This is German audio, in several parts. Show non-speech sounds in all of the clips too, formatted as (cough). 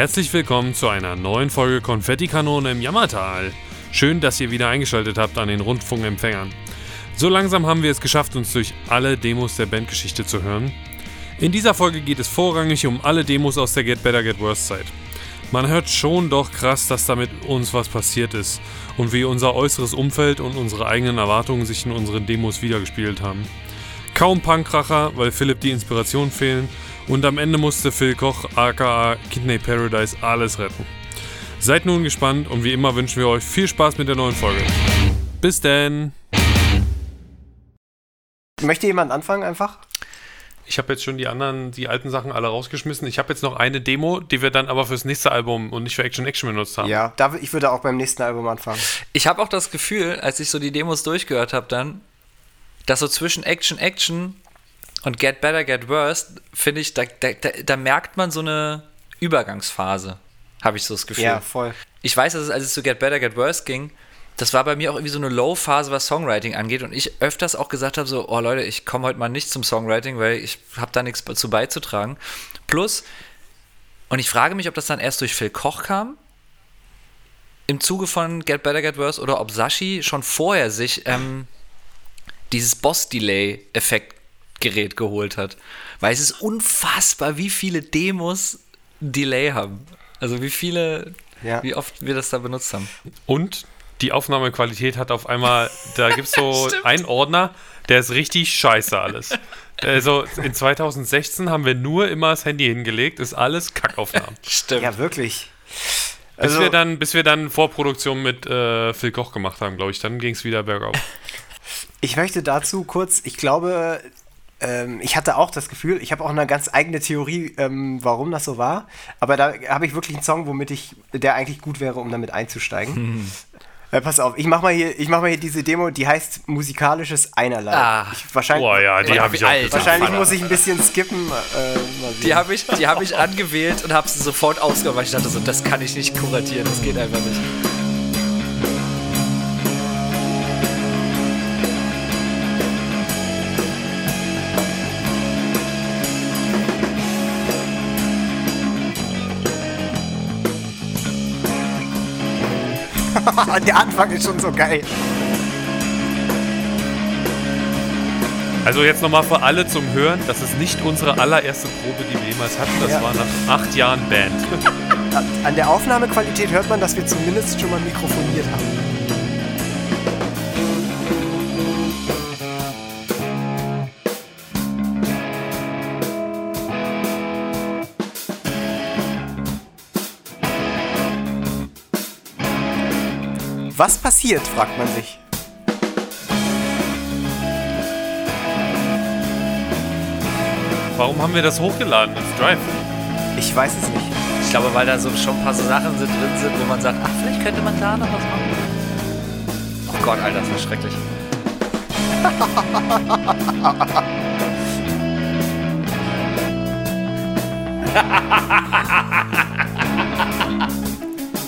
Herzlich willkommen zu einer neuen Folge Konfettikanone im Jammertal. Schön, dass ihr wieder eingeschaltet habt an den Rundfunkempfängern. So langsam haben wir es geschafft, uns durch alle Demos der Bandgeschichte zu hören. In dieser Folge geht es vorrangig um alle Demos aus der Get Better Get Worse Zeit. Man hört schon doch krass, dass damit uns was passiert ist und wie unser äußeres Umfeld und unsere eigenen Erwartungen sich in unseren Demos wiedergespiegelt haben. Kaum Punkracher, weil Philipp die Inspiration fehlen und am Ende musste Phil Koch aka Kidney Paradise alles retten. Seid nun gespannt und wie immer wünschen wir euch viel Spaß mit der neuen Folge. Bis denn! Möchte jemand anfangen einfach? Ich habe jetzt schon die anderen, die alten Sachen alle rausgeschmissen. Ich habe jetzt noch eine Demo, die wir dann aber fürs nächste Album und nicht für Action Action benutzt haben. Ja, da, ich würde auch beim nächsten Album anfangen. Ich habe auch das Gefühl, als ich so die Demos durchgehört habe, dann, dass so zwischen Action Action und Get Better, Get Worse, finde ich, da, da, da, merkt man so eine Übergangsphase, habe ich so das Gefühl. Ja, voll. Ich weiß, dass es, als es zu Get Better, Get Worse ging, das war bei mir auch irgendwie so eine Low-Phase, was Songwriting angeht. Und ich öfters auch gesagt habe: so, oh Leute, ich komme heute mal nicht zum Songwriting, weil ich habe da nichts zu beizutragen. Plus, und ich frage mich, ob das dann erst durch Phil Koch kam, im Zuge von Get Better, Get Worse, oder ob Sashi schon vorher sich ähm, dieses Boss-Delay-Effekt-Gerät geholt hat. Weil es ist unfassbar, wie viele Demos Delay haben. Also wie viele, ja. wie oft wir das da benutzt haben. Und die Aufnahmequalität hat auf einmal, da gibt es so (laughs) einen Ordner, der ist richtig scheiße alles. Also in 2016 haben wir nur immer das Handy hingelegt, ist alles Kackaufnahmen. (laughs) Stimmt. Ja, wirklich. Also, bis, wir dann, bis wir dann Vorproduktion mit äh, Phil Koch gemacht haben, glaube ich, dann ging es wieder bergauf. Ich möchte dazu kurz, ich glaube, ähm, ich hatte auch das Gefühl, ich habe auch eine ganz eigene Theorie, ähm, warum das so war. Aber da habe ich wirklich einen Song, womit ich, der eigentlich gut wäre, um damit einzusteigen. Hm. Äh, pass auf, ich mach mal hier, ich mach mal hier diese Demo, die heißt musikalisches Einerlei. Ah. Ich, wahrscheinlich, Boah, ja, die habe ich auch. Wahrscheinlich muss ich ein bisschen skippen. Äh, die habe ich, hab ich angewählt und habe sie sofort ausgemacht, weil ich dachte so, das kann ich nicht kuratieren, das geht einfach nicht. (laughs) Der Anfang ist schon so geil. Also jetzt nochmal für alle zum Hören, das ist nicht unsere allererste Probe, die wir jemals hatten. Das ja. war nach acht Jahren Band. (laughs) An der Aufnahmequalität hört man, dass wir zumindest schon mal mikrofoniert haben. Was passiert, fragt man sich. Warum haben wir das hochgeladen ins Drive? Ich weiß es nicht. Ich glaube, weil da so schon ein paar so Sachen sind, drin sind, wo man sagt, ach, vielleicht könnte man da noch was machen. Oh Gott, Alter, das war schrecklich. (laughs)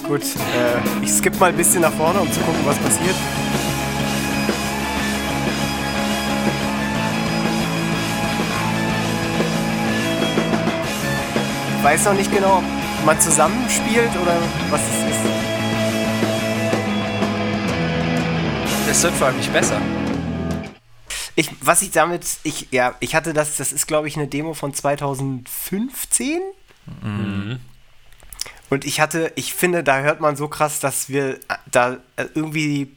Gut, äh, ich skippe mal ein bisschen nach vorne, um zu gucken, was passiert. Ich weiß noch nicht genau, ob man zusammenspielt oder was es ist. Es wird vor allem nicht besser. Ich, was ich damit, ich, ja, ich hatte das, das ist glaube ich eine Demo von 2015. Mhm. Und ich hatte, ich finde, da hört man so krass, dass wir da irgendwie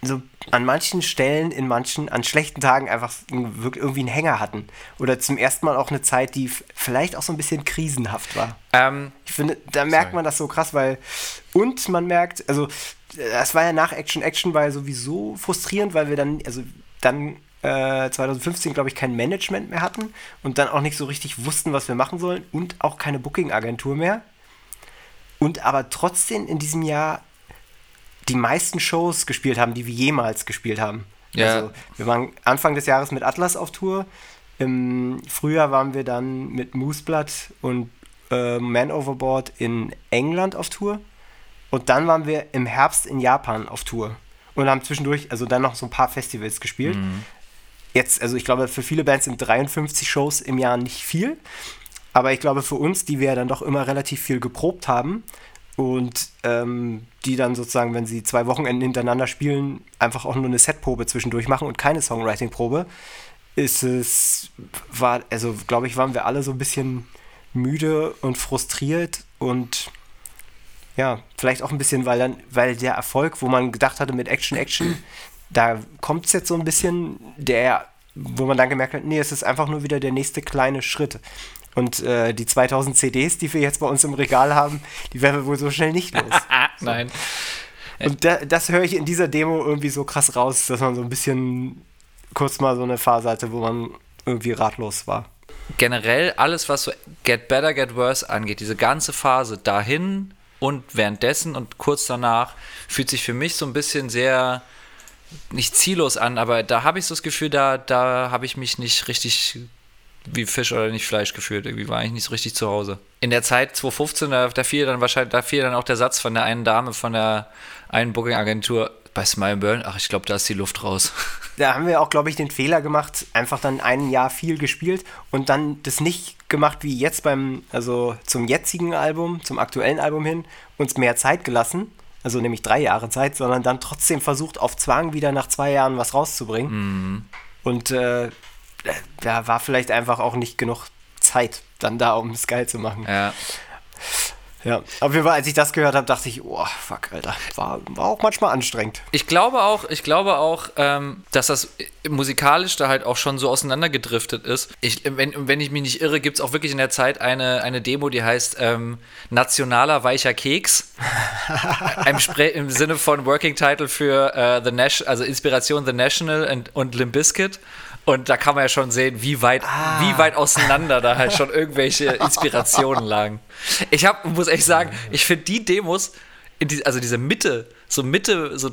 so an manchen Stellen, in manchen, an schlechten Tagen einfach irgendwie einen Hänger hatten. Oder zum ersten Mal auch eine Zeit, die vielleicht auch so ein bisschen krisenhaft war. Ähm, ich finde, da merkt man das so krass, weil. Und man merkt, also, das war ja nach Action. Action war ja sowieso frustrierend, weil wir dann, also dann äh, 2015, glaube ich, kein Management mehr hatten und dann auch nicht so richtig wussten, was wir machen sollen und auch keine Booking-Agentur mehr und aber trotzdem in diesem Jahr die meisten Shows gespielt haben, die wir jemals gespielt haben. Ja. Also, wir waren Anfang des Jahres mit Atlas auf Tour. Im Frühjahr waren wir dann mit Mooseblood und äh, Man Overboard in England auf Tour. Und dann waren wir im Herbst in Japan auf Tour. Und haben zwischendurch, also dann noch so ein paar Festivals gespielt. Mhm. Jetzt, also ich glaube, für viele Bands sind 53 Shows im Jahr nicht viel. Aber ich glaube, für uns, die wir dann doch immer relativ viel geprobt haben und ähm, die dann sozusagen, wenn sie zwei Wochenenden hintereinander spielen, einfach auch nur eine Setprobe zwischendurch machen und keine Songwriting-Probe, ist es, war, also glaube ich, waren wir alle so ein bisschen müde und frustriert und ja, vielleicht auch ein bisschen, weil dann, weil der Erfolg, wo man gedacht hatte mit Action, Action, da kommt es jetzt so ein bisschen, der, wo man dann gemerkt hat, nee, es ist einfach nur wieder der nächste kleine Schritt. Und äh, die 2000 CDs, die wir jetzt bei uns im Regal haben, die werden wir wohl so schnell nicht los. (laughs) Nein. Und da, das höre ich in dieser Demo irgendwie so krass raus, dass man so ein bisschen kurz mal so eine Phase hatte, wo man irgendwie ratlos war. Generell alles, was so Get Better, Get Worse angeht, diese ganze Phase dahin und währenddessen und kurz danach, fühlt sich für mich so ein bisschen sehr nicht ziellos an, aber da habe ich so das Gefühl, da, da habe ich mich nicht richtig wie Fisch oder nicht Fleisch gefühlt. Irgendwie war ich nicht so richtig zu Hause. In der Zeit 2015, da, da fiel dann wahrscheinlich, da fiel dann auch der Satz von der einen Dame von der einen Booking-Agentur bei Smile Burn, ach, ich glaube, da ist die Luft raus. (laughs) Da haben wir auch, glaube ich, den Fehler gemacht, einfach dann ein Jahr viel gespielt und dann das nicht gemacht wie jetzt beim, also zum jetzigen Album, zum aktuellen Album hin, uns mehr Zeit gelassen, also nämlich drei Jahre Zeit, sondern dann trotzdem versucht, auf Zwang wieder nach zwei Jahren was rauszubringen. Mhm. Und äh, da war vielleicht einfach auch nicht genug Zeit dann da, um es geil zu machen. Ja. Ja, auf jeden Fall, als ich das gehört habe, dachte ich, oh, fuck, Alter, war, war auch manchmal anstrengend. Ich glaube auch, ich glaube auch, ähm, dass das musikalisch da halt auch schon so auseinandergedriftet ist. Ich, wenn, wenn ich mich nicht irre, gibt es auch wirklich in der Zeit eine, eine Demo, die heißt ähm, Nationaler weicher Keks. (laughs) Im, Spre Im Sinne von Working Title für äh, The National, also Inspiration The National und, und Limp Bizkit. Und da kann man ja schon sehen, wie weit, Ah. wie weit auseinander da halt schon irgendwelche (laughs) Inspirationen lagen. Ich hab, muss echt sagen, ich finde die Demos, in die, also diese Mitte, so Mitte, so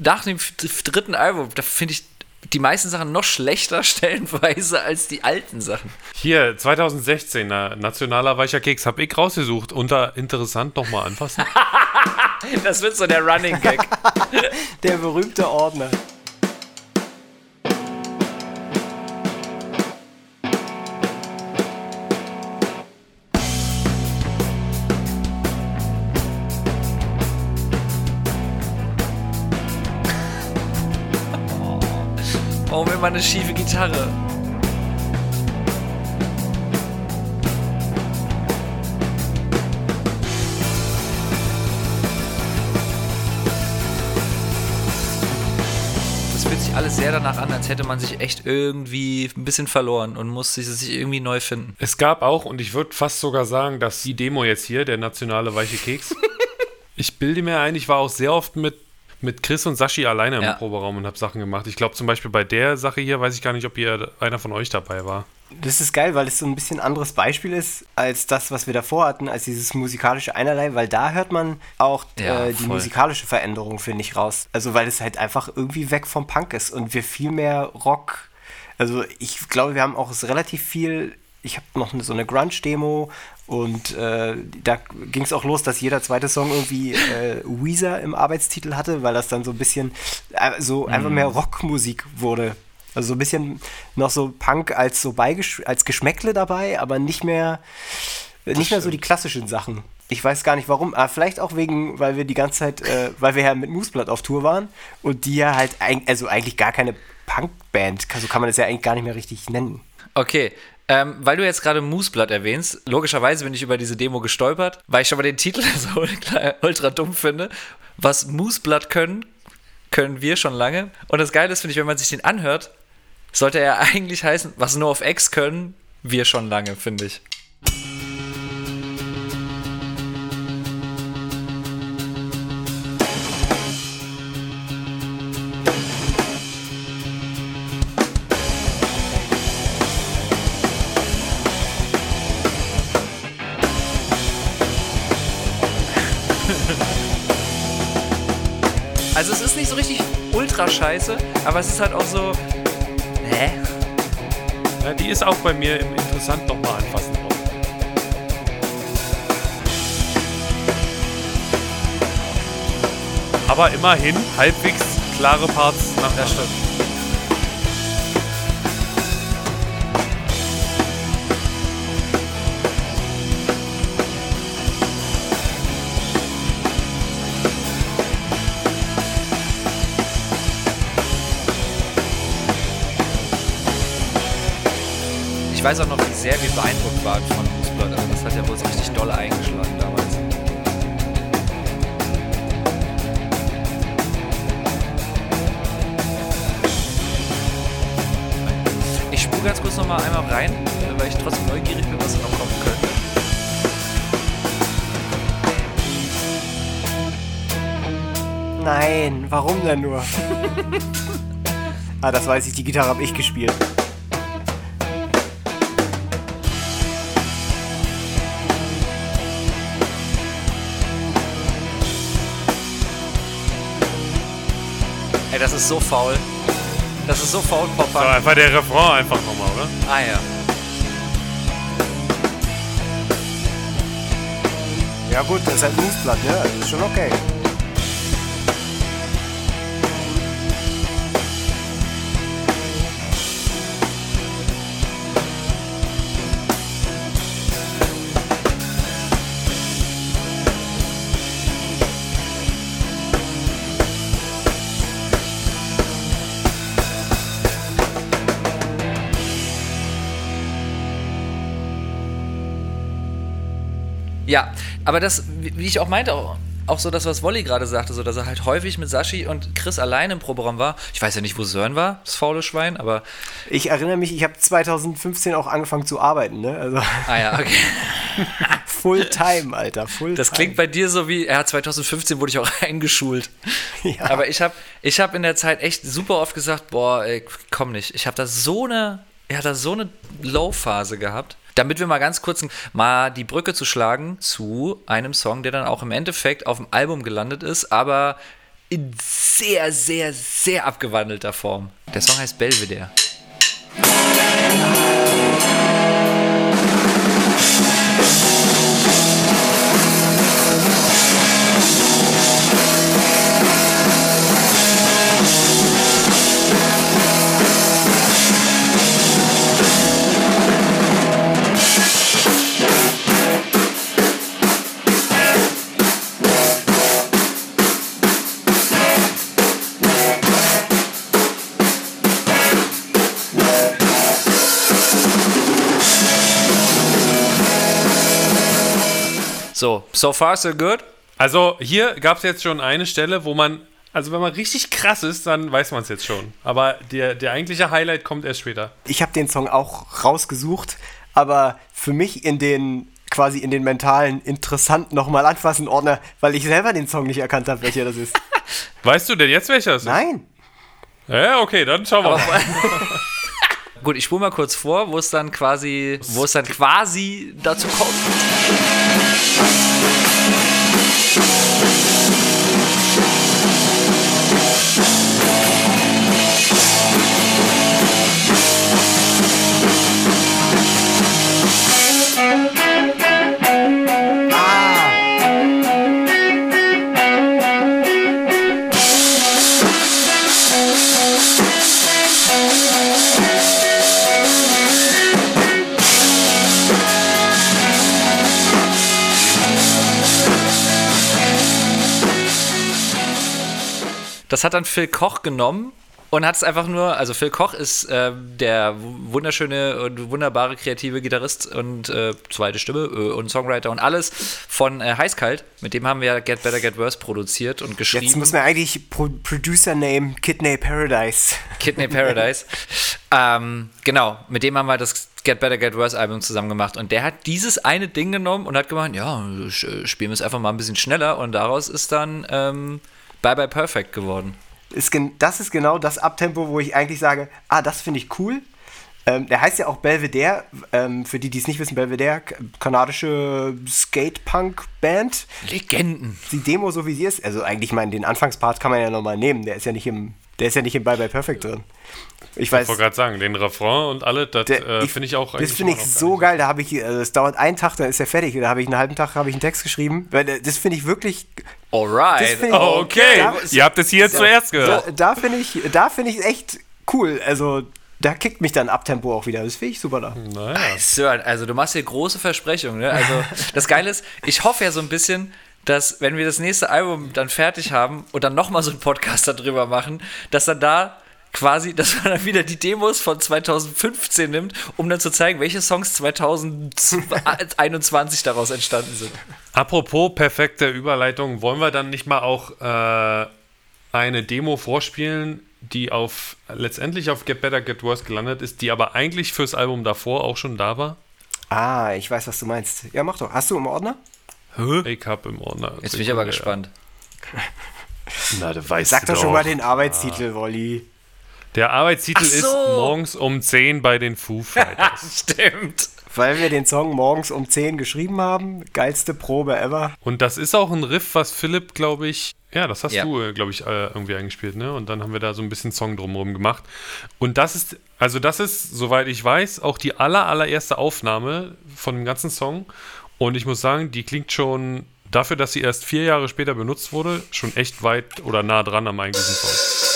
nach dem dritten Album, da finde ich die meisten Sachen noch schlechter (laughs) stellenweise als die alten Sachen. Hier, 2016er Nationaler Weicher Keks, habe ich rausgesucht. Unter interessant nochmal anfassen. (laughs) Das wird so der Running Gag. Der berühmte Ordner. Immer eine schiefe Gitarre? Das fühlt sich alles sehr danach an, als hätte man sich echt irgendwie ein bisschen verloren und muss sich, sich irgendwie neu finden. Es gab auch, und ich würde fast sogar sagen, dass die Demo jetzt hier, der nationale weiche Keks, (laughs) ich bilde mir ein, ich war auch sehr oft mit, mit Chris und Sashi alleine im Ja. Proberaum und habe Sachen gemacht. Ich glaube zum Beispiel bei der Sache hier, weiß ich gar nicht, ob hier einer von euch dabei war. Das ist geil, weil es so ein bisschen anderes Beispiel ist als das, was wir davor hatten, als dieses musikalische Einerlei, weil da hört man auch Ja, äh, die voll. musikalische Veränderung, finde ich, raus. Also weil es halt einfach irgendwie weg vom Punk ist und wir viel mehr Rock. Also ich glaube, wir haben auch relativ viel. Ich habe noch so eine Grunge-Demo und äh, da ging es auch los, dass jeder zweite Song irgendwie äh, Weezer im Arbeitstitel hatte, weil das dann so ein bisschen äh, so einfach mehr Rockmusik wurde. Also so ein bisschen noch so Punk als so Beigesch als Geschmäckle dabei, aber nicht mehr nicht mehr so die klassischen Sachen. Ich weiß gar nicht warum, aber vielleicht auch wegen, weil wir die ganze Zeit, äh, weil wir ja mit Mooseblood auf Tour waren und die ja halt also eigentlich gar keine Punkband, so kann man das ja eigentlich gar nicht mehr richtig nennen. Okay, ähm, weil du jetzt gerade Mooseblood erwähnst, logischerweise bin ich über diese Demo gestolpert, weil ich schon mal den Titel (laughs) so ultra dumm finde. Was Mooseblood können, können wir schon lange. Und das Geile ist, finde ich, wenn man sich den anhört, sollte er eigentlich heißen, was No of X können, wir schon lange, finde ich. Ultra scheiße, aber es ist halt auch so. Hä? Ja, die ist auch bei mir im Interessant nochmal anfassen drauf. Aber immerhin halbwegs klare Parts nach Das stimmt. Ich weiß auch noch, wie sehr wir beeindruckt waren von Fußball. Also das hat ja wohl so richtig doll eingeschlagen damals. Ich spule ganz kurz noch mal einmal rein, weil ich trotzdem neugierig bin, was da noch kommen könnte. Nein, warum denn nur? (laughs) ah, das weiß ich, die Gitarre habe ich gespielt. Das ist so faul. Das ist so faul, So, Popper. einfach der Refrain einfach nochmal, oder? Ah ja. Ja gut, das ist halt ein Moosblatt, ne? Also ist schon okay. Aber das, wie ich auch meinte, auch, auch so das, was Wolli gerade sagte, so dass er halt häufig mit Sashi und Chris allein im Proberaum war. Ich weiß ja nicht, wo Sören war, das faule Schwein, aber. Ich erinnere mich, ich habe 2015 auch angefangen zu arbeiten, ne? Also Ah ja, okay. (laughs) Fulltime, Alter, Fulltime. Das klingt bei dir so wie, ja, 2015 wurde ich auch (laughs) eingeschult. Ja. Aber ich habe ich hab in der Zeit echt super oft gesagt, boah, ey, komm nicht. Ich habe da so eine, ich hatte da so eine Low-Phase gehabt. Damit wir mal ganz kurz mal die Brücke zu schlagen zu einem Song, der dann auch im Endeffekt auf dem Album gelandet ist, aber in sehr, sehr, sehr abgewandelter Form. Der Song heißt Belvedere. So, so far so good. Also hier gab es jetzt schon eine Stelle, wo man, also wenn man richtig krass ist, dann weiß man es jetzt schon. Aber der, der eigentliche Highlight kommt erst später. Ich habe den Song auch rausgesucht, aber für mich in den quasi in den mentalen interessant nochmal anfassen Ordner, weil ich selber den Song nicht erkannt habe, welcher das ist. (laughs) Weißt du denn jetzt welcher es ist? Nein. Ja, okay, dann schauen wir mal. (laughs) Gut, ich spule mal kurz vor, wo es dann quasi, wo es dann quasi dazu kommt. Das hat dann Phil Koch genommen und hat es einfach nur, also Phil Koch ist äh, der wunderschöne und wunderbare kreative Gitarrist und äh, zweite Stimme äh, und Songwriter und alles von äh, Heißkalt. Mit dem haben wir Get Better Get Worse produziert und geschrieben. Jetzt muss man eigentlich Pro Producer Name Kidney Paradise. Kidney Paradise. (laughs) ähm, genau, mit dem haben wir das Get Better Get Worse Album zusammen gemacht und der hat dieses eine Ding genommen und hat gemeint, ja, spielen wir es einfach mal ein bisschen schneller und daraus ist dann ähm, Bye Bye Perfect geworden. Ist gen das ist genau das Abtempo, wo ich eigentlich sage, ah, das finde ich cool. Ähm, der heißt ja auch Belvedere, ähm, für die, die es nicht wissen, Belvedere, kanadische Skate-Punk-Band. Legenden. Die Demo, so wie sie ist, also eigentlich meinen, den Anfangspart kann man ja nochmal nehmen, der ist ja nicht im, der ist ja nicht im Bye Bye Perfect drin. Ich weiß, Ich wollte gerade sagen, den Refrain und alle, das äh, finde ich auch Das finde ich so geil. da habe ich, also es dauert einen Tag, dann ist er fertig, da habe ich einen halben Tag, habe ich einen Text geschrieben. Weil, äh, Das finde ich wirklich, Alright. ich, Oh, okay, Da- ihr habt es hier zuerst gehört. Da, da finde ich, da finde ich echt cool. Also da kickt mich dann Abtempo auch wieder. Das finde ich super da. Naja. Sören, also du machst hier große Versprechungen. Ne? Also (laughs) das Geile ist, ich hoffe ja so ein bisschen, dass wenn wir das nächste Album dann fertig haben und dann nochmal so einen Podcast darüber machen, dass dann da quasi, dass man dann wieder die Demos von 2015 nimmt, um dann zu zeigen, welche Songs 2021 (laughs) daraus entstanden sind. Apropos perfekte Überleitung, wollen wir dann nicht mal auch äh, eine Demo vorspielen, die auf letztendlich auf Get Better Get Worse gelandet ist, die aber eigentlich fürs Album davor auch schon da war? Ah, ich weiß, was du meinst. Ja, mach doch. Hast du im Ordner? Hä? Ich hab im Ordner. Jetzt bin ich aber gespannt. (laughs) Na, du weißt Sag doch schon mal den Arbeitstitel, ah. Wolli. Der Arbeitstitel so. ist morgens um 10 bei den Foo Fighters. (laughs) Stimmt. Weil wir den Song morgens um 10 geschrieben haben. Geilste Probe ever. Und das ist auch ein Riff, was Philipp, glaube ich, ja, das hast ja. du, äh, glaube ich, äh, irgendwie eingespielt, ne? Und dann haben wir da so ein bisschen Song drumherum gemacht. Und das ist, also das ist, soweit ich weiß, auch die aller, allererste Aufnahme von dem ganzen Song. Und ich muss sagen, die klingt schon dafür, dass sie erst vier Jahre später benutzt wurde, schon echt weit oder nah dran am eigentlichen Song.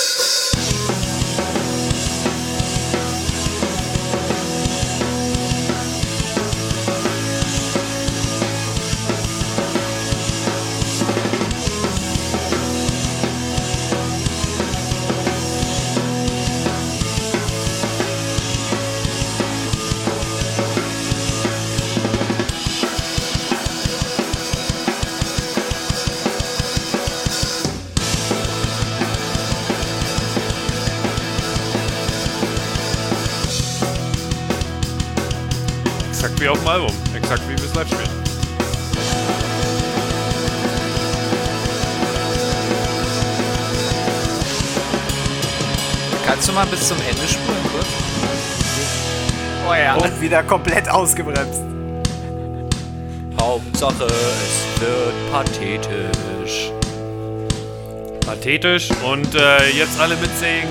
Komplett ausgebremst. Hauptsache, es wird pathetisch. Pathetisch und äh, jetzt alle mitsingen.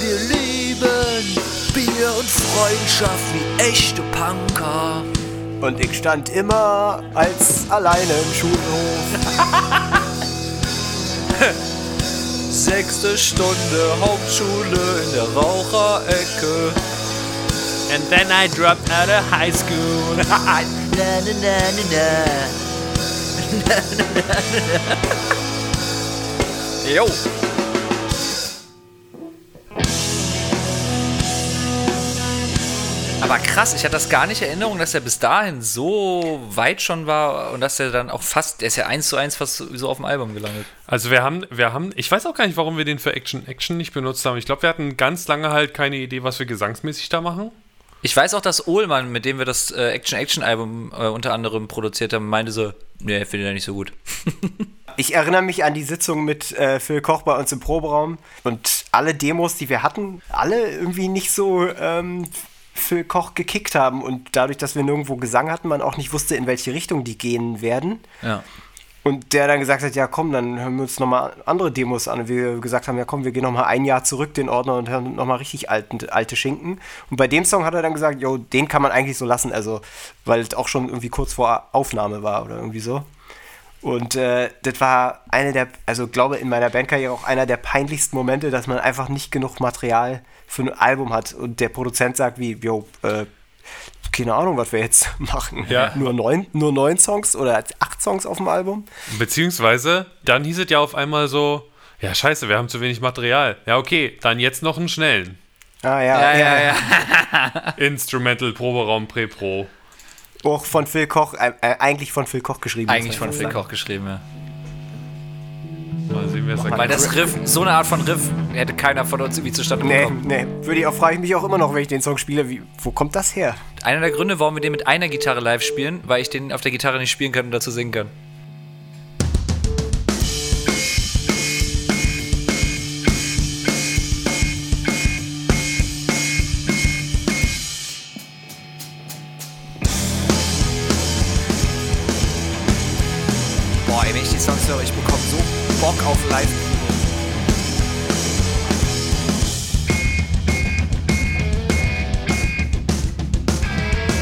Wir lieben Bier und Freundschaft wie echte Punker. Und ich stand immer als alleine im Schulhof. (laughs) Sechste Stunde Hauptschule in der Raucherecke. And then I dropped out of high school. (laughs) na, na, na, na. Jo. Aber krass, ich hatte das gar nicht in Erinnerung, dass er bis dahin so weit schon war und dass er dann auch fast, der ist ja eins zu eins fast so auf dem Album gelandet. Also wir haben, wir haben, ich weiß auch gar nicht, warum wir den für Action Action nicht benutzt haben. Ich glaube, wir hatten ganz lange halt keine Idee, was wir gesangsmäßig da machen. Ich weiß auch, dass Ohlmann, mit dem wir das äh, Action Action Album äh, unter anderem produziert haben, meinte so, nee, finde ich nicht so gut. (laughs) ich erinnere mich an die Sitzung mit äh, Phil Koch bei uns im Proberaum und alle Demos, die wir hatten, alle irgendwie nicht so ähm, Phil Koch gekickt haben und dadurch, dass wir nirgendwo Gesang hatten, man auch nicht wusste, in welche Richtung die gehen werden. Ja. Und der dann gesagt hat, ja komm, dann hören wir uns nochmal andere Demos an. Und wir gesagt haben, ja komm, wir gehen nochmal ein Jahr zurück, den Ordner, und hören nochmal richtig alten, alte Schinken. Und bei dem Song hat er dann gesagt, jo, den kann man eigentlich so lassen, also, weil es auch schon irgendwie kurz vor Aufnahme war oder irgendwie so. Und äh, das war eine der, also glaube in meiner Bandkarriere auch einer der peinlichsten Momente, dass man einfach nicht genug Material für ein Album hat und der Produzent sagt wie, jo, äh, keine Ahnung, was wir jetzt (laughs) machen. Ja. Nur, neun, nur neun Songs oder acht Songs auf dem Album. Beziehungsweise, dann hieß es ja auf einmal so, ja scheiße, wir haben zu wenig Material. Ja, okay, dann jetzt noch einen schnellen. Ah, ja, ja, ja. ja, ja. (laughs) Instrumental, Proberaum, Pre-Pro. Auch von Phil Koch, äh, äh eigentlich von Phil Koch geschrieben. Eigentlich von Phil Koch geschrieben, ja. Wer es Weil das Riff, so eine Art von Riff hätte keiner von uns irgendwie zustande bekommen. Nee, nee. Würde ich auch, frage ich mich auch immer noch, wenn ich den Song spiele, wie, wo kommt das her? Einer der Gründe, warum wir den mit einer Gitarre live spielen, weil ich den auf der Gitarre nicht spielen kann und dazu singen kann. Bock auf live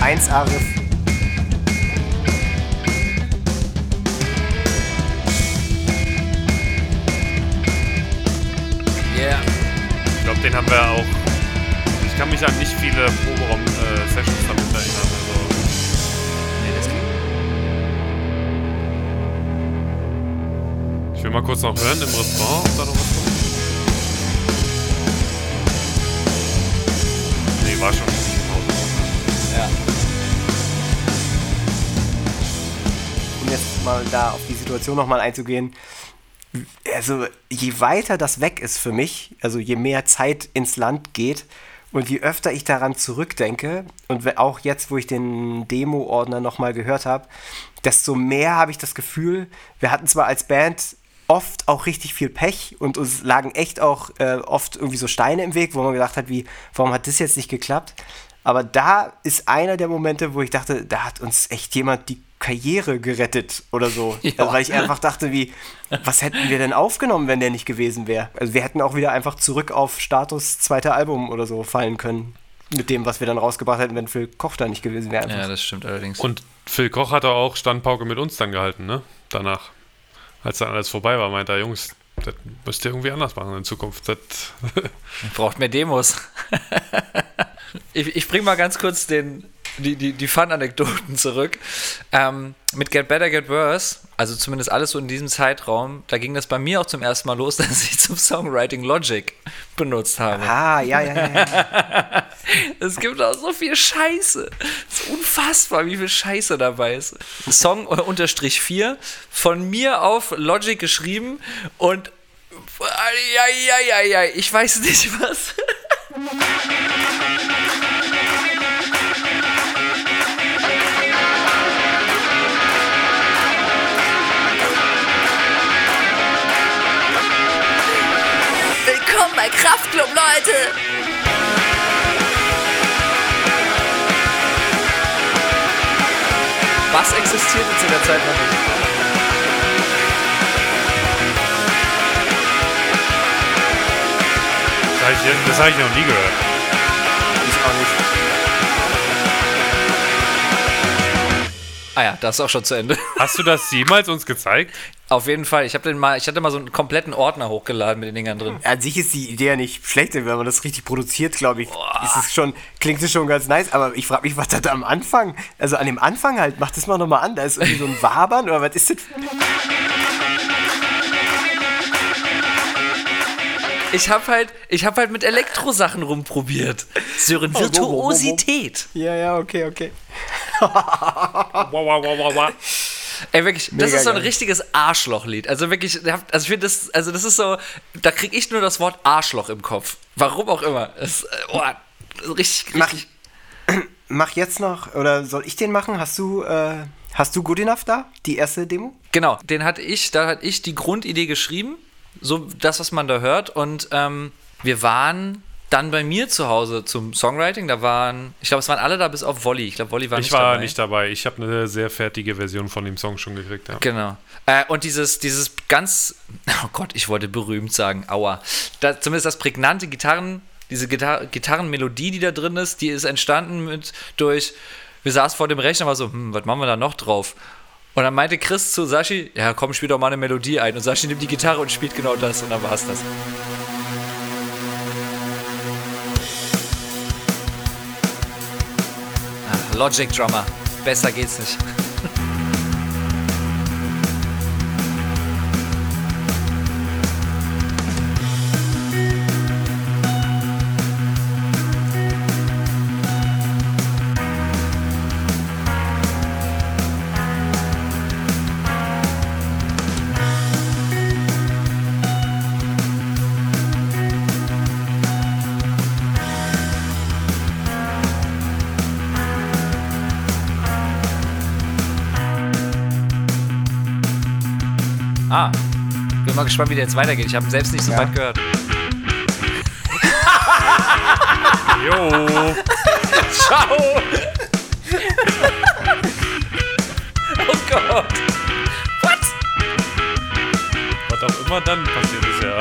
Eins Arif. Yeah. Ich glaube, den haben wir auch. Ich kann mich an nicht viele Proberaum-Sessions äh, damit erinnern. will mal kurz noch hören im Restaurant, ob da noch was kommt. Nee, war schon. Ja. Um jetzt mal da auf die Situation nochmal einzugehen. Also, je weiter das weg ist für mich, also je mehr Zeit ins Land geht, und je öfter ich daran zurückdenke, und auch jetzt, wo ich den Demo-Ordner nochmal gehört habe, desto mehr habe ich das Gefühl, wir hatten zwar als Band oft auch richtig viel Pech und uns lagen echt auch äh, oft irgendwie so Steine im Weg, wo man gedacht hat, wie, warum hat das jetzt nicht geklappt? Aber da ist einer der Momente, wo ich dachte, da hat uns echt jemand die Karriere gerettet oder so. (laughs) Ja. Also, weil ich einfach dachte, wie, was hätten wir denn aufgenommen, wenn der nicht gewesen wäre? Also wir hätten auch wieder einfach zurück auf Status zweiter Album oder so fallen können. Mit dem, was wir dann rausgebracht hätten, wenn Phil Koch da nicht gewesen wäre. Ja, das stimmt allerdings. Und Phil Koch hat auch Standpauke mit uns dann gehalten, ne? Danach. Als dann alles vorbei war, meinte er, Jungs, das müsst ihr irgendwie anders machen in Zukunft. Das (laughs) braucht mehr Demos. (laughs) ich, ich bringe mal ganz kurz den, die, die, die Fun-Anekdoten zurück. Ähm, mit Get Better, Get Worse, also zumindest alles so in diesem Zeitraum, da ging das bei mir auch zum ersten Mal los, (laughs) dass ich zum Songwriting Logic benutzt habe. Ah, ja, ja, ja. (laughs) es gibt auch so viel Scheiße. Es ist unfassbar, wie viel Scheiße dabei ist. Song unterstrich 4, von mir auf Logic geschrieben und ja, ja, ja, ja, ich weiß nicht was. (laughs) bei Kraftclub, Leute! Was existiert jetzt in der Zeit noch nicht? Das habe ich, das hab ich noch nie gehört. Ich auch nicht. Ah ja, das ist auch schon zu Ende. Hast du das jemals uns gezeigt? Auf jeden Fall. Ich habe den mal, ich hatte mal so einen kompletten Ordner hochgeladen mit den Dingern drin. An sich ist die Idee ja nicht schlecht, wenn man das richtig produziert, glaube ich. Ist es schon, klingt es schon ganz nice, aber ich frage mich, was hat da am Anfang? Also an dem Anfang halt, mach das mal nochmal an. Da ist irgendwie so ein (laughs) Wabern oder was ist das? Ich habe halt, ich habe halt mit Elektrosachen rumprobiert. Sören, (laughs) Oh, wo, wo, wo? Virtuosität. Ja, ja, okay, okay. Wow, wow, wow, wow, wow. Ey, wirklich, das Mega ist so ein geil. richtiges Arschlochlied. Also wirklich, also ich finde das, also das ist so, da kriege ich nur das Wort Arschloch im Kopf. Warum auch immer. Es, äh, oh, richtig, Mach- richtig. (clears throat) Mach jetzt noch, oder soll ich den machen? Hast du, äh, hast du Good Enough da? Die erste Demo? Genau, den hatte ich, da hatte ich die Grundidee geschrieben, so das, was man da hört. Und ähm, wir waren dann bei mir zu Hause zum Songwriting. Da waren, ich glaube, es waren alle da bis auf Wolli. Ich glaube, Wolli war Ich nicht war dabei. nicht dabei. Ich habe eine sehr fertige Version von dem Song schon gekriegt. Ja. Genau. Äh, und dieses, dieses ganz, oh Gott, ich wollte berühmt sagen, aua. Da, zumindest das prägnante Gitarren, diese Gitar Gitarrenmelodie, die da drin ist, die ist entstanden mit durch, wir saßen vor dem Rechner, war so, hm, was machen wir da noch drauf? Und dann meinte Chris zu Sashi, ja komm, spiel doch mal eine Melodie ein. Und Sashi nimmt die Gitarre und spielt genau das. Und dann war es das. Logic Drummer. Besser geht's nicht. (laughs) gespannt, wie der jetzt weitergeht. Ich habe selbst nicht so Ja. weit gehört. Jo. Ciao! (laughs) oh Gott! What? Was auch immer dann passiert ist, ja.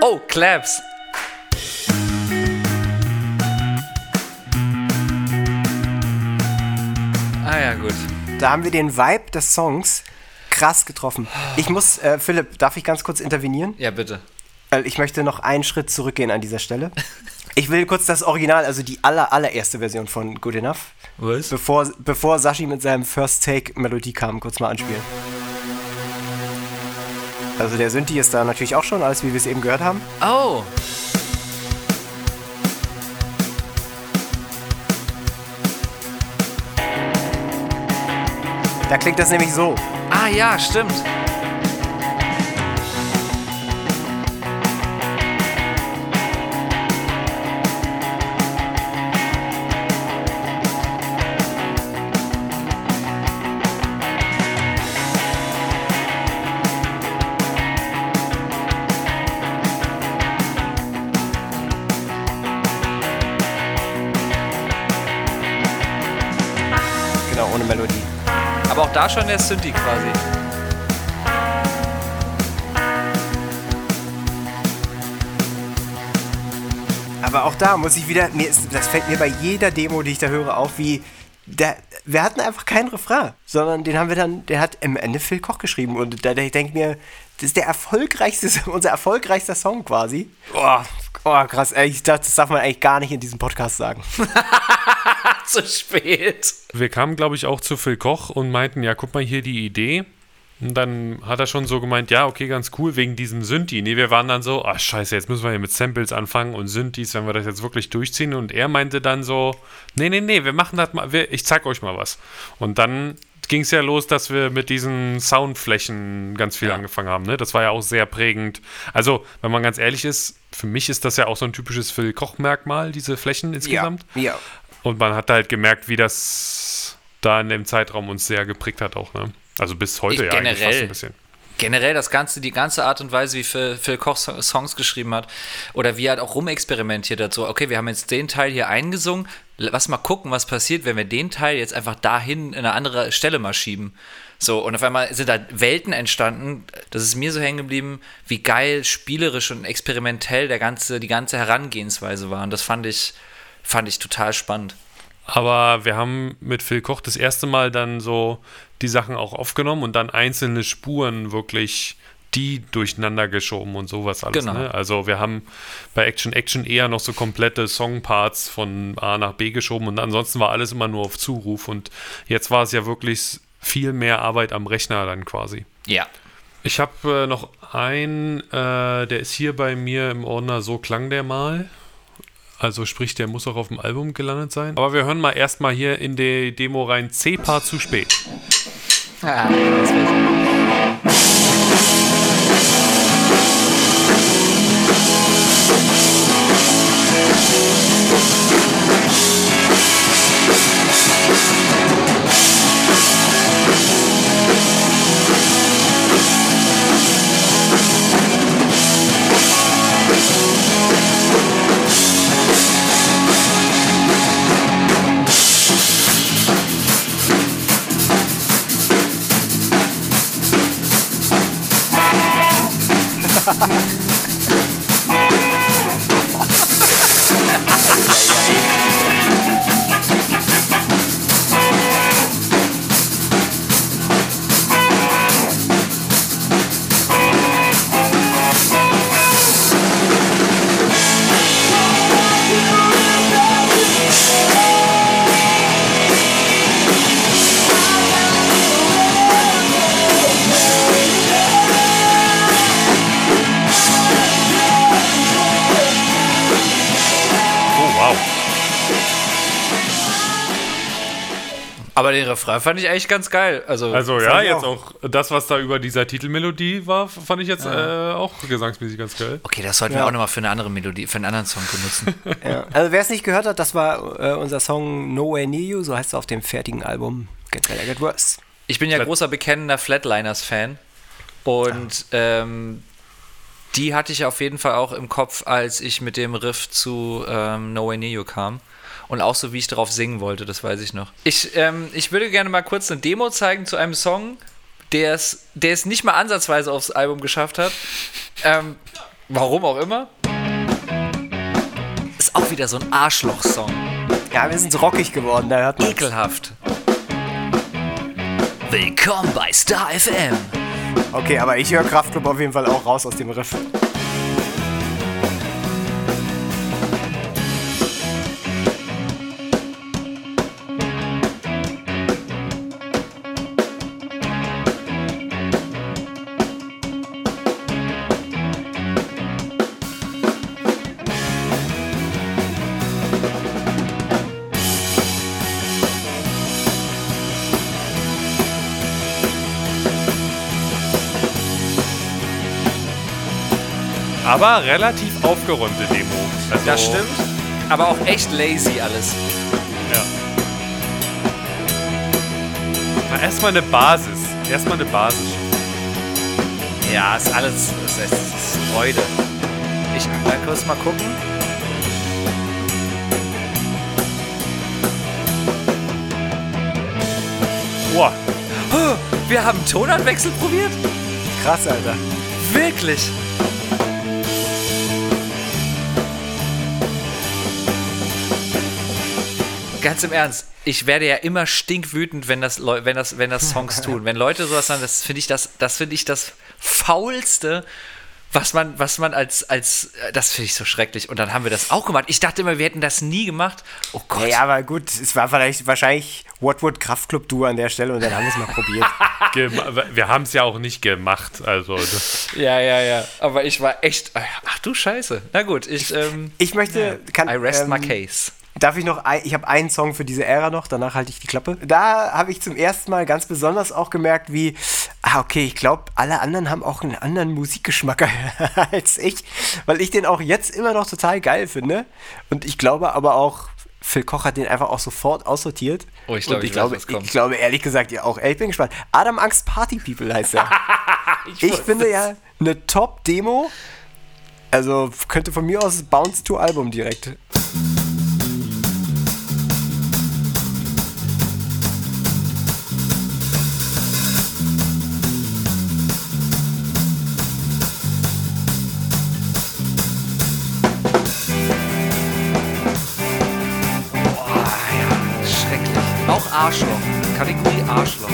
Oh, Claps. Da haben wir den Vibe des Songs krass getroffen. Ich muss, äh, Philipp, darf ich ganz kurz intervenieren? Ja, bitte. Ich möchte noch einen Schritt zurückgehen an dieser Stelle. Ich will kurz das Original, also die aller, allererste Version von Good Enough, Was? bevor, bevor Sashi mit seinem First Take Melodie kam, kurz mal anspielen. Also der Synthi ist da natürlich auch schon, alles wie wir es eben gehört haben. Oh. Da klingt das nämlich so. Ah ja, stimmt. Da schon der Synthi quasi. Aber auch da muss ich wieder, mir ist, das fällt mir bei jeder Demo, die ich da höre, auf, wie der, wir hatten einfach keinen Refrain, sondern den haben wir dann, der hat im Ende Phil Koch geschrieben und da ich denke mir, das ist der erfolgreichste, (laughs) unser erfolgreichster Song quasi. Oh, oh krass, ich dachte, das darf man eigentlich gar nicht in diesem Podcast sagen. (laughs) (laughs) Zu spät. Wir kamen, glaube ich, auch zu Phil Koch und meinten, ja, guck mal hier die Idee. Und dann hat er schon so gemeint, ja, okay, ganz cool, wegen diesem Synthi. Nee, wir waren dann so, ach scheiße, jetzt müssen wir hier mit Samples anfangen und Synthis, wenn wir das jetzt wirklich durchziehen. Und er meinte dann so, nee, nee, nee, wir machen das mal, wir, ich zeig euch mal was. Und dann ging es ja los, dass wir mit diesen Soundflächen ganz viel Ja. angefangen haben. Ne? Das war ja auch sehr prägend. Also, wenn man ganz ehrlich ist, für mich ist das ja auch so ein typisches Phil Koch-Merkmal, diese Flächen insgesamt. Ja, ja. Und man hat halt gemerkt, wie das da in dem Zeitraum uns sehr geprägt hat auch, ne? Also bis heute Ich ja eigentlich fast generell. ein bisschen. Generell das Ganze, die ganze Art und Weise, wie Phil, Phil Koch So- Songs geschrieben hat oder wie er halt auch rumexperimentiert hat. So, okay, wir haben jetzt den Teil hier eingesungen, lass mal gucken, was passiert, wenn wir den Teil jetzt einfach dahin in eine andere Stelle mal schieben. So, und auf einmal sind da Welten entstanden. Das ist mir so hängen geblieben, wie geil, spielerisch und experimentell der ganze, die ganze Herangehensweise war. Und das fand ich, fand ich total spannend. Aber wir haben mit Phil Koch das erste Mal dann so die Sachen auch aufgenommen und dann einzelne Spuren wirklich die durcheinander geschoben und sowas alles. Genau. Ne? Also wir haben bei Action Action eher noch so komplette Songparts von A nach B geschoben und ansonsten war alles immer nur auf Zuruf und jetzt war es ja wirklich viel mehr Arbeit am Rechner dann quasi. Ja. Ich habe äh, noch einen, äh, der ist hier bei mir im Ordner, so klang der mal. Also sprich, der muss auch auf dem Album gelandet sein. Aber wir hören mal erstmal hier in die Demo rein C-Part zu spät. Ah, das Ha ha ha! Aber den Refrain fand ich eigentlich ganz geil. Also, Also ja, jetzt auch. das, was da über dieser Titelmelodie war, fand ich jetzt äh, auch gesangsmäßig ganz geil. okay, das sollten Ja. wir auch nochmal für eine andere Melodie, für einen anderen Song benutzen. (laughs) Ja. Also wer es nicht gehört hat, das war äh, unser Song Nowhere Near You, so heißt es auf dem fertigen Album Get Better, Get Worse. Ich bin ja großer bekennender Flatliners-Fan und ähm, die hatte ich auf jeden Fall auch im Kopf, als ich mit dem Riff zu ähm, Nowhere Near You kam. Und auch so, wie ich darauf singen wollte, das weiß ich noch. Ich, ähm, ich würde gerne mal kurz eine Demo zeigen zu einem Song, der es, der es nicht mal ansatzweise aufs Album geschafft hat. Ähm, warum auch immer. Ist auch wieder so ein Arschloch-Song. Ja, wir sind so rockig geworden, da hört man. Ekelhaft. Willkommen bei Star FM. Okay, aber ich höre Kraftclub auf jeden Fall auch raus aus dem Riff. Aber relativ aufgeräumte Demo. Also, Das stimmt. Aber auch echt lazy alles. Ja. Na, erstmal eine Basis. Erstmal eine Basis. Ja, ist alles. Ist, ist, ist Freude. Ich mal kurz mal gucken. Boah, Oh, wir haben Tonanwechsel probiert? Krass, Alter. Wirklich? Ganz im Ernst, ich werde ja immer stinkwütend, wenn das, Leu- wenn das, wenn das Songs tun. Wenn Leute sowas sagen, das finde ich das, das finde ich das faulste, was man, was man als, als, das finde ich so schrecklich. Und dann haben wir das auch gemacht. Ich dachte immer, wir hätten das nie gemacht. Oh Gott. Ja, aber gut, es war vielleicht wahrscheinlich What Would Kraftclub Du an der Stelle und dann haben wir es mal probiert. (laughs) wir haben es ja auch nicht gemacht. Also, das, Ja, ja, ja. Aber ich war echt, ach du Scheiße. Na gut, ich, ähm, Ich möchte, kann, I rest my ähm, case. Darf ich noch, ein, ich habe einen Song für diese Ära noch, danach halte ich die Klappe. Da habe ich zum ersten Mal ganz besonders auch gemerkt, wie, ah, okay, ich glaube, alle anderen haben auch einen anderen Musikgeschmack (laughs) als ich, weil ich den auch jetzt immer noch total geil finde. Und ich glaube aber auch, Phil Koch hat den einfach auch sofort aussortiert. Oh, ich glaub, ich weiß, glaube, kommt. ich glaube ehrlich gesagt ja auch, ich bin gespannt. Adam Angst Party People heißt er. (laughs) ich finde ja eine Top-Demo. Also könnte von mir aus Bounce to Album direkt. Arschloch. Kategorie Arschloch.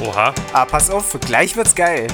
oha. Ah, pass auf, gleich wird's geil.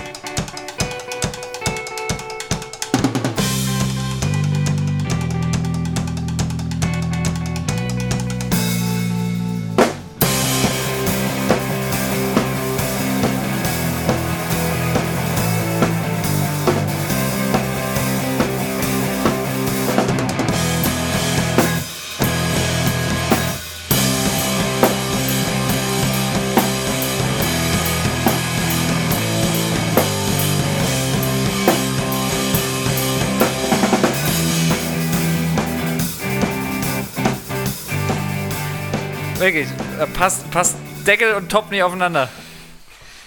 Wirklich, äh, passt, passt Deckel und Top nicht aufeinander.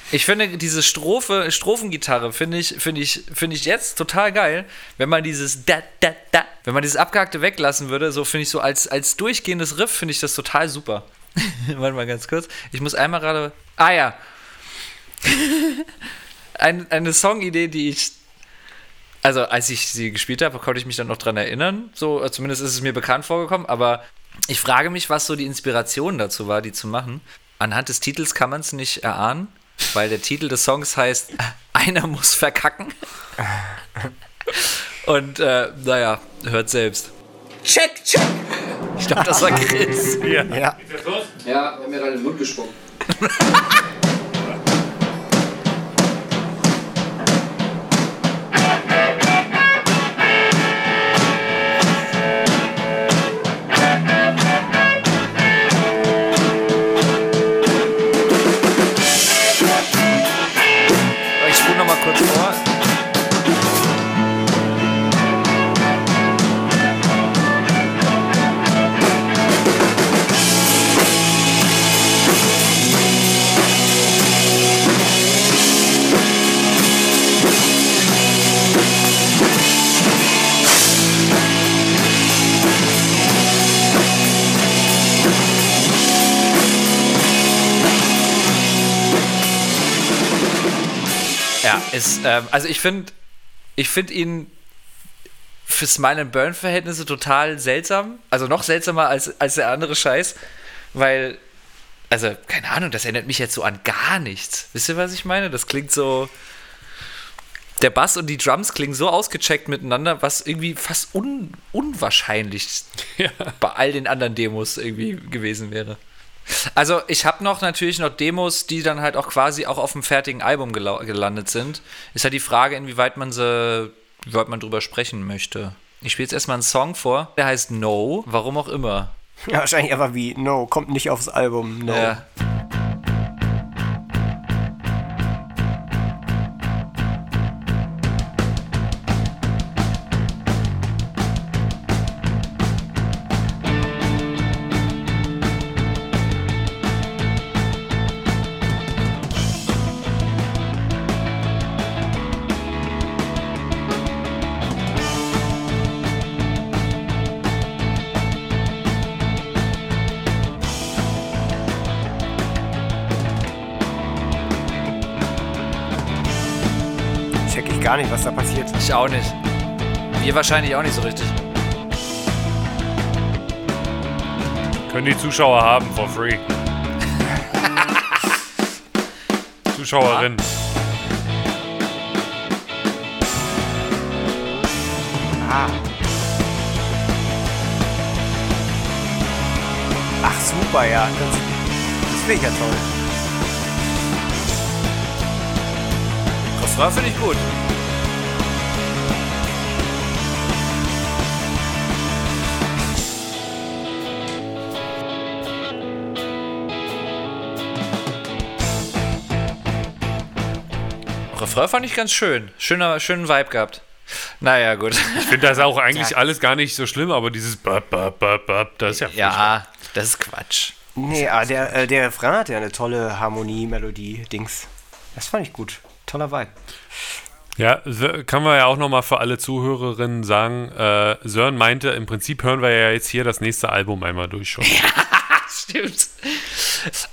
Ich finde diese Strophe, Strophengitarre finde ich, finde ich, finde ich jetzt total geil. Wenn man dieses da, da, da, wenn man dieses Abgehackte weglassen würde, so finde ich so als, als durchgehendes Riff finde ich das total super. (laughs) Warte mal ganz kurz. Ich muss einmal gerade. Ah ja. (laughs) Ein, eine Songidee, die ich. Also, als ich sie gespielt habe, konnte ich mich dann noch dran erinnern. So, äh, zumindest ist es mir bekannt vorgekommen. Aber ich frage mich, was so die Inspiration dazu war, die zu machen. Anhand des Titels kann man es nicht erahnen, weil der Titel des Songs heißt (laughs) Einer muss verkacken. (laughs) Und äh, naja, hört selbst. Check, check. Ich glaube, das war Chris. Ja. Ja, wir haben mir gerade in den Mund gespuckt. (laughs) ist, ähm, also ich finde, ich finde ihn für Smile and Burn Verhältnisse total seltsam. Also noch seltsamer als, als der andere Scheiß, weil, also keine Ahnung, das erinnert mich jetzt so an gar nichts. Wisst ihr, was ich meine? Das klingt so. Der Bass und die Drums klingen so ausgecheckt miteinander, was irgendwie fast un, unwahrscheinlich bei all den anderen Demos irgendwie gewesen wäre. Also ich habe noch natürlich noch Demos, die dann halt auch quasi auch auf dem fertigen Album gelau- gelandet sind. Ist halt die Frage, inwieweit man sie, wie weit man drüber sprechen möchte. Ich spiele jetzt erstmal einen Song vor, der heißt No, warum auch immer. Ja, wahrscheinlich einfach wie, no, kommt nicht aufs Album, no. Ja. Gar nicht, was da passiert. Ich auch nicht. Wir wahrscheinlich auch nicht so richtig. Können die Zuschauer haben, for free. (laughs) Zuschauerin. Ah. Ach, super, ja. Das, das finde ich ja toll. Refrain finde ich gut. Refrain fand ich ganz schön. Schöner, schönen Vibe gehabt. Naja, gut. Ich finde das auch eigentlich (laughs) alles gar nicht so schlimm, aber dieses Bap, Bap, Bap, Bap, das ist ja furchtbar. Ja, das ist Quatsch. Nee, aber der, äh, der Refrain hat ja eine tolle Harmonie, Melodie, Dings. Das fand ich gut. Toller Vibe. Ja, kann man ja auch nochmal für alle Zuhörerinnen sagen, äh, Sören meinte, im Prinzip hören wir ja jetzt hier das nächste Album einmal durch schon. (laughs) Stimmt.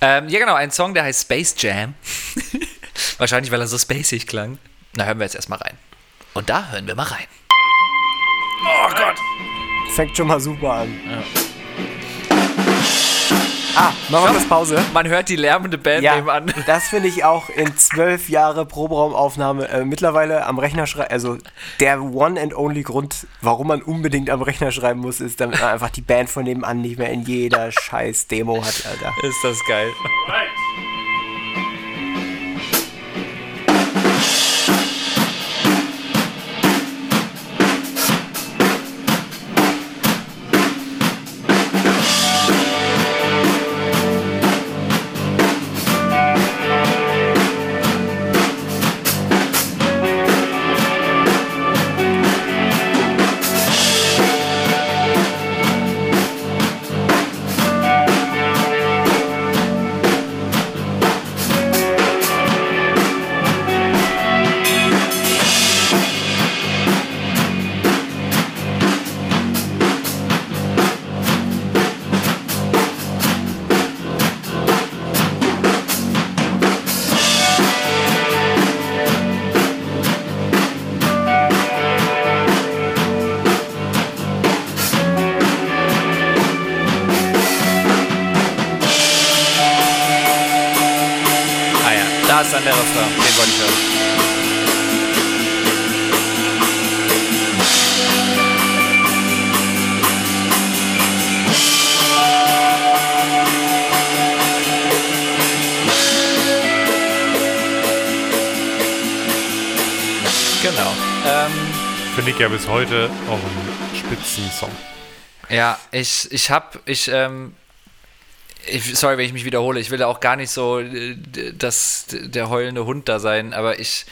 Ähm, ja, genau, ein Song, der heißt Space Jam. (laughs) Wahrscheinlich, weil er so spacig klang. Na, hören wir jetzt erstmal rein. Und da hören wir mal rein. Fängt schon mal super an. Ah, machen wir kurz Pause. Man hört die lärmende Band Ja, nebenan. (laughs) das finde ich auch in zwölf Jahre Proberaumaufnahme äh, mittlerweile am Rechner schreiben. Also der one and only Grund, warum man unbedingt am Rechner schreiben muss, ist, damit man einfach die Band von nebenan nicht mehr in jeder scheiß Demo hat, Alter. Ist das geil. Ah bis heute auch ein Spitzensong. Ja, ich, ich hab, ich, ähm, ich, sorry, wenn ich mich wiederhole, ich will da auch gar nicht so äh, d- das, d- der heulende Hund da sein, aber ich,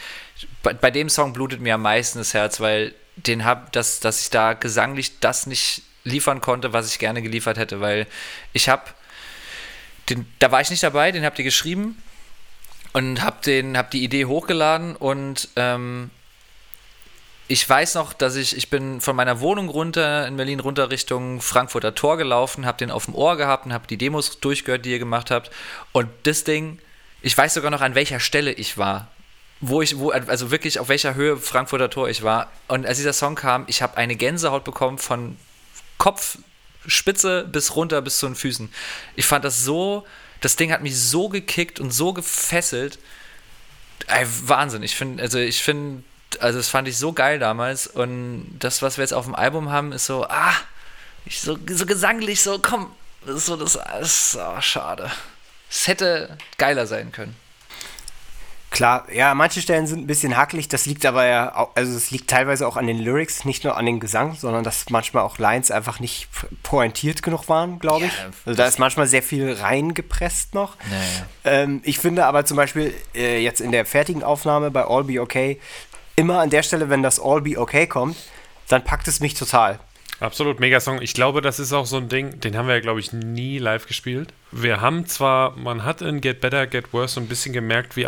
bei, bei dem Song blutet mir am meisten das Herz, weil den hab, dass, dass ich da gesanglich das nicht liefern konnte, was ich gerne geliefert hätte, weil ich hab, den, da war ich nicht dabei, den habt ihr geschrieben und hab den, hab die Idee hochgeladen und, ähm, ich weiß noch, dass ich, ich bin von meiner Wohnung runter in Berlin runter Richtung Frankfurter Tor gelaufen, habe den auf dem Ohr gehabt und habe die Demos durchgehört, die ihr gemacht habt. Und das Ding, ich weiß sogar noch, an welcher Stelle ich war. Wo ich, wo, also wirklich auf welcher Höhe Frankfurter Tor ich war. Und als dieser Song kam, ich habe eine Gänsehaut bekommen von Kopfspitze bis runter bis zu den Füßen. Ich fand das so, das Ding hat mich so gekickt und so gefesselt. Wahnsinn. Ich finde, also ich finde, also das fand ich so geil damals. Und das, was wir jetzt auf dem Album haben, ist so, ah, ich so, so gesanglich, so, komm, Das ist so, das ist oh, schade. Es hätte geiler sein können. Klar, ja, manche Stellen sind ein bisschen hakelig, das liegt aber ja, auch, also es liegt teilweise auch an den Lyrics, nicht nur an den Gesang, sondern dass manchmal auch Lines einfach nicht pointiert genug waren, glaube ich. Ja, also da ist manchmal sehr viel reingepresst noch. Ja, Ähm, ich finde aber zum Beispiel äh, jetzt in der fertigen Aufnahme bei All Be Okay, immer an der Stelle, wenn das All Be Okay kommt, dann packt es mich total. Absolut, Megasong. Ich glaube, das ist auch so ein Ding, den haben wir ja, glaube ich, nie live gespielt. Wir haben zwar, man hat in Get Better, Get Worse so ein bisschen gemerkt, wie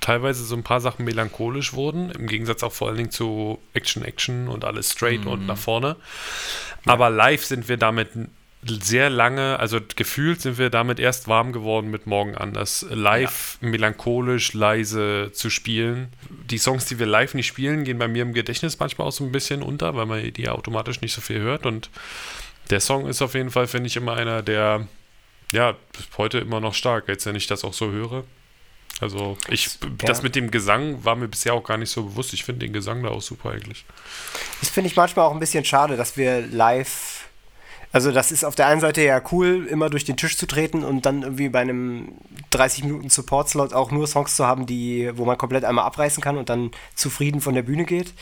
teilweise so ein paar Sachen melancholisch wurden, im Gegensatz auch vor allen Dingen zu Action, Action und alles straight und nach vorne. Aber live sind wir damit sehr lange, also gefühlt sind wir damit erst warm geworden mit Morgen anders. Live melancholisch, leise zu spielen. Die Songs, die wir live nicht spielen, gehen bei mir im Gedächtnis manchmal auch so ein bisschen unter, weil man die automatisch nicht so viel hört. Und der Song ist auf jeden Fall, finde ich, immer einer, der ja heute immer noch stark, jetzt wenn ich das auch so höre. Also ich, das mit dem Gesang war mir bisher auch gar nicht so bewusst. Ich finde den Gesang da auch super eigentlich. Das finde ich manchmal auch ein bisschen schade, dass wir live. Also, das ist auf der einen Seite ja cool, immer durch den Tisch zu treten und dann irgendwie bei einem 30 Minuten Support-Slot auch nur Songs zu haben, die, wo man komplett einmal abreißen kann und dann zufrieden von der Bühne geht.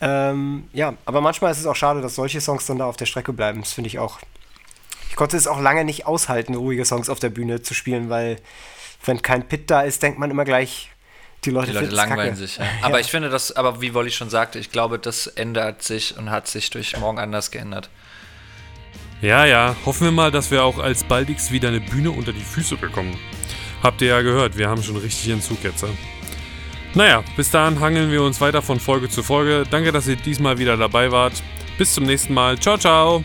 Ähm, ja, aber manchmal ist es auch schade, dass solche Songs dann da auf der Strecke bleiben. Das finde ich auch. Ich konnte es auch lange nicht aushalten, ruhige Songs auf der Bühne zu spielen, weil wenn kein Pit da ist, denkt man immer gleich, die Leute, Die Leute langweilen kacke. sich. Ja. (laughs) Aber ich finde das, aber wie Wolli schon sagte, ich glaube, das ändert sich und hat sich durch morgen anders geändert. Ja, ja, hoffen wir mal, dass wir auch als baldigst wieder eine Bühne unter die Füße bekommen. Habt ihr ja gehört, wir haben schon richtig Entzug jetzt. ja? Naja, bis dahin hangeln wir uns weiter von Folge zu Folge. Danke, dass ihr diesmal wieder dabei wart. Bis zum nächsten Mal. Ciao, ciao.